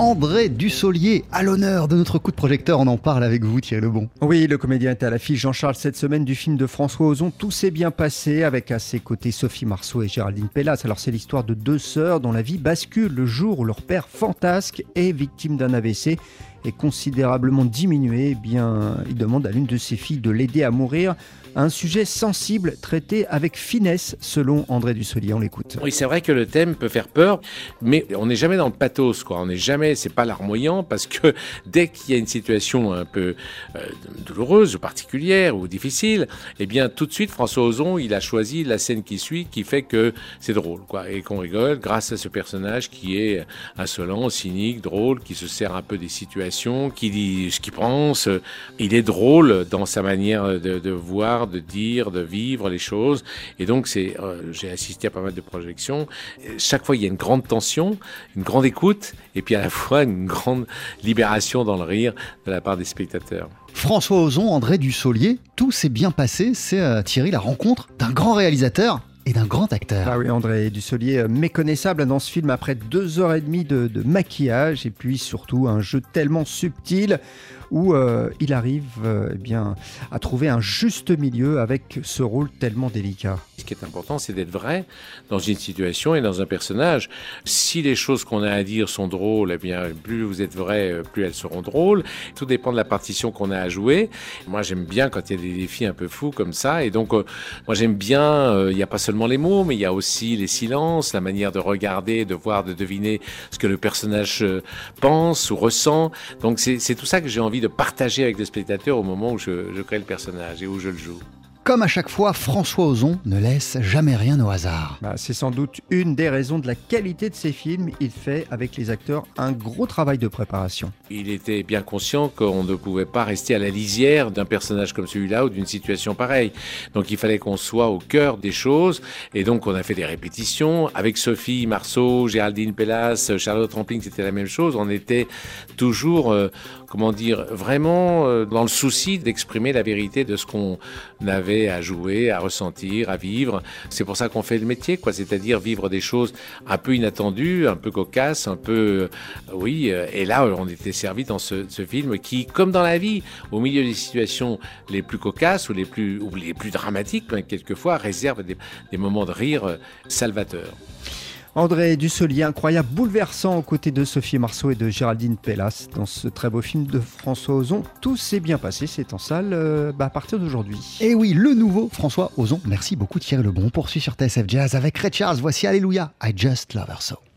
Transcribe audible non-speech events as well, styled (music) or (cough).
André Dussolier, à l'honneur de notre coup de projecteur. On en parle avec vous, Thierry Lebon. Oui, le comédien est à l'affiche Jean-Charles cette semaine du film de François Ozon. Tout s'est bien passé avec à ses côtés Sophie Marceau et Géraldine Pellas. Alors, c'est l'histoire de deux sœurs dont la vie bascule le jour où leur père fantasque est victime d'un AVC est considérablement diminué, eh bien, il demande à l'une de ses filles de l'aider à mourir. Un sujet sensible traité avec finesse, selon André Dussolier. On l'écoute. Oui, c'est vrai que le thème peut faire peur, mais on n'est jamais dans le pathos, quoi. On n'est jamais, c'est pas larmoyant, parce que (laughs) dès qu'il y a une situation un peu euh, douloureuse ou particulière ou difficile, eh bien, tout de suite, François Ozon, il a choisi la scène qui suit, qui fait que c'est drôle, quoi, et qu'on rigole grâce à ce personnage qui est insolent, cynique, drôle, qui se sert un peu des situations qui dit ce qu'il pense. Il est drôle dans sa manière de, voir, de dire, de vivre les choses. Et donc, c'est, euh, j'ai assisté à pas mal de projections. Chaque fois, il y a une grande tension, une grande écoute, et puis à la (laughs) fois une grande libération dans le rire de la part des spectateurs. François Ozon, André Dussolier, tout s'est bien passé. C'est euh, Thierry la rencontre d'un grand réalisateur et d'un grand acteur. Ah oui, André Dussolier, euh, méconnaissable dans ce film après deux heures et demie de, de maquillage et puis surtout un jeu tellement subtil où euh, il arrive euh, eh bien, à trouver un juste milieu avec ce rôle tellement délicat. Qui est important, c'est d'être vrai dans une situation et dans un personnage. Si les choses qu'on a à dire sont drôles, eh bien, plus vous êtes vrai, euh, plus elles seront drôles. Tout dépend de la partition qu'on a à jouer. Moi, j'aime bien quand il y a des défis un peu fous comme ça. Et donc, moi, j'aime bien, il n'y a pas seulement les mots, mais il y a aussi les silences, la manière de regarder, de voir, de deviner ce que le personnage pense ou ressent. Donc, c'est tout ça que j'ai envie de partager avec les spectateurs au moment où je crée le personnage et où je le joue. Comme à chaque fois, François Ozon ne laisse jamais rien au hasard. Bah, c'est sans doute une des raisons de la qualité de ses films. Il fait avec les acteurs un gros travail de préparation. Il était bien conscient qu'on ne pouvait pas rester à la lisière d'un personnage comme celui-là ou d'une situation pareille. Donc il fallait qu'on soit au cœur des choses. Et donc on a fait des répétitions. Avec Sophie Marceau, Géraldine Pellas, Charlotte Rampling, c'était la même chose. On était toujours, euh, comment dire, vraiment euh, dans le souci d'exprimer la vérité de ce qu'on avait à jouer, à ressentir, à vivre. C'est pour ça qu'on fait le métier, quoi. C'est-à-dire vivre des choses un peu inattendues, un peu cocasses, un peu, euh, oui. Euh, et là, on était servi dans ce, film qui, comme dans la vie, au milieu des situations les plus cocasses ou les plus, ou les plus dramatiques, quelquefois, réserve des, des moments de rire euh, salvateurs. André Dussolier, incroyable, bouleversant aux côtés de Sophie Marceau et de Géraldine Pellas dans ce très beau film de François Ozon. Tout s'est bien passé, c'est en salle euh, bah, à partir d'aujourd'hui. Et oui, le nouveau François Ozon. Merci beaucoup Thierry Lebon. On poursuit sur TSF Jazz avec Red Charles. Voici Alléluia, I Just Love Her So.